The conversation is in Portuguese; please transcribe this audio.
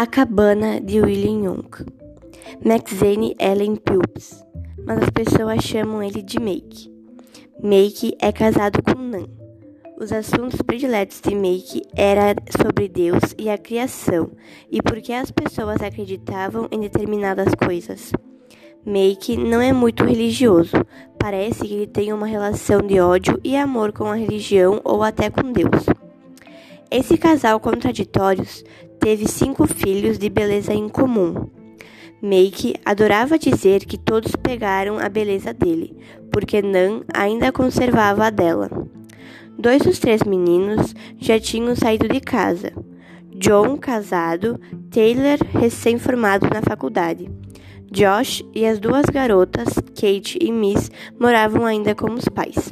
A Cabana de William Young. Maxine Ellen Phelps, mas as pessoas chamam ele de Make. Make é casado com Nan. Os assuntos prediletos de Make eram sobre Deus e a criação e por que as pessoas acreditavam em determinadas coisas. Make não é muito religioso. Parece que ele tem uma relação de ódio e amor com a religião ou até com Deus. Esse casal contraditórios teve cinco filhos de beleza incomum. Make adorava dizer que todos pegaram a beleza dele, porque Nan ainda conservava a dela. Dois dos três meninos já tinham saído de casa. John, casado, Taylor, recém-formado na faculdade. Josh e as duas garotas, Kate e Miss, moravam ainda com os pais.